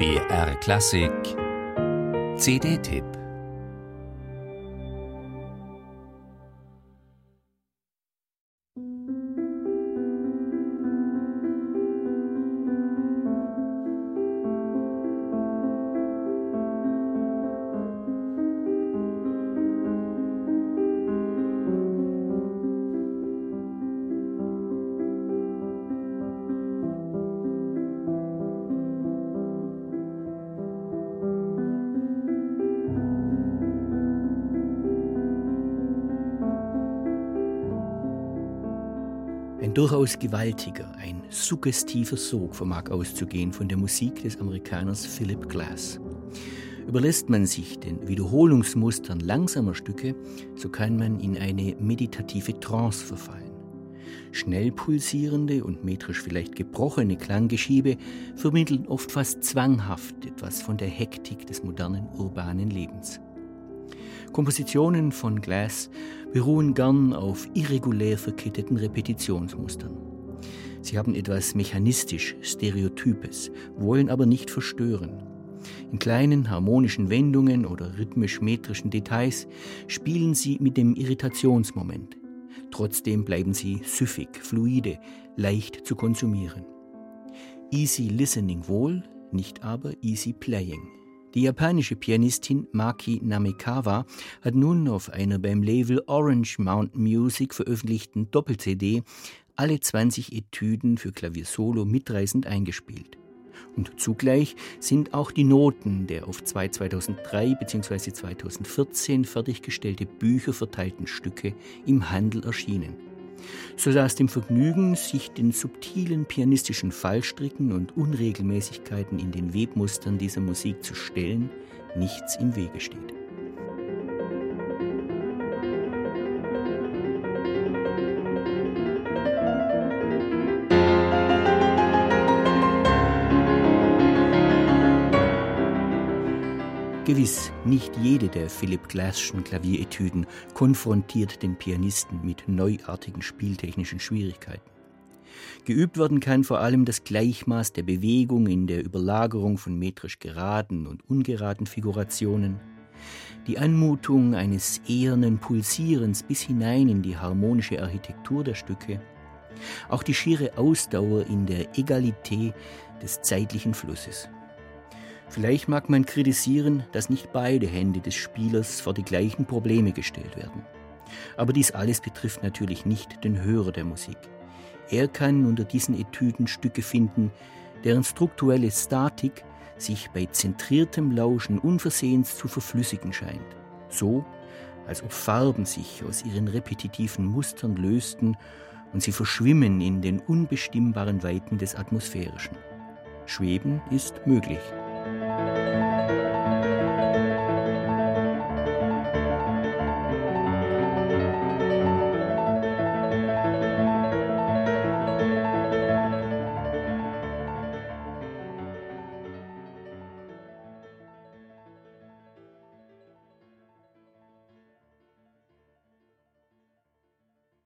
BR Klassik. CD-Tipp Ein durchaus gewaltiger, ein suggestiver Sog vermag auszugehen von der Musik des Amerikaners Philip Glass. Überlässt man sich den Wiederholungsmustern langsamer Stücke, so kann man in eine meditative Trance verfallen. Schnell pulsierende und metrisch vielleicht gebrochene Klanggeschiebe vermitteln oft fast zwanghaft etwas von der Hektik des modernen urbanen Lebens. Kompositionen von Glass beruhen gern auf irregulär verketteten Repetitionsmustern. Sie haben etwas mechanistisch Stereotypes, wollen aber nicht verstören. In kleinen harmonischen Wendungen oder rhythmisch-metrischen Details spielen sie mit dem Irritationsmoment. Trotzdem bleiben sie süffig, fluide, leicht zu konsumieren. Easy listening wohl, nicht aber easy playing. Die japanische Pianistin Maki Namekawa hat nun auf einer beim Label Orange Mountain Music veröffentlichten Doppel-CD alle 20 Etüden für Klaviersolo mitreißend eingespielt. Und zugleich sind auch die Noten der auf zwei 2003 bzw. 2014 fertiggestellte Bücher verteilten Stücke im Handel erschienen sodass dem Vergnügen, sich den subtilen pianistischen Fallstricken und Unregelmäßigkeiten in den Webmustern dieser Musik zu stellen, nichts im Wege steht. Gewiss, nicht jede der Philipp Glasschen Klavieretüden konfrontiert den Pianisten mit neuartigen spieltechnischen Schwierigkeiten. Geübt werden kann vor allem das Gleichmaß der Bewegung in der Überlagerung von metrisch geraden und ungeraden Figurationen, die Anmutung eines ehernen Pulsierens bis hinein in die harmonische Architektur der Stücke, auch die schiere Ausdauer in der Egalität des zeitlichen Flusses. Vielleicht mag man kritisieren, dass nicht beide Hände des Spielers vor die gleichen Probleme gestellt werden. Aber dies alles betrifft natürlich nicht den Hörer der Musik. Er kann unter diesen Etüden Stücke finden, deren strukturelle Statik sich bei zentriertem Lauschen unversehens zu verflüssigen scheint. So, als ob Farben sich aus ihren repetitiven Mustern lösten und sie verschwimmen in den unbestimmbaren Weiten des Atmosphärischen. Schweben ist möglich. Música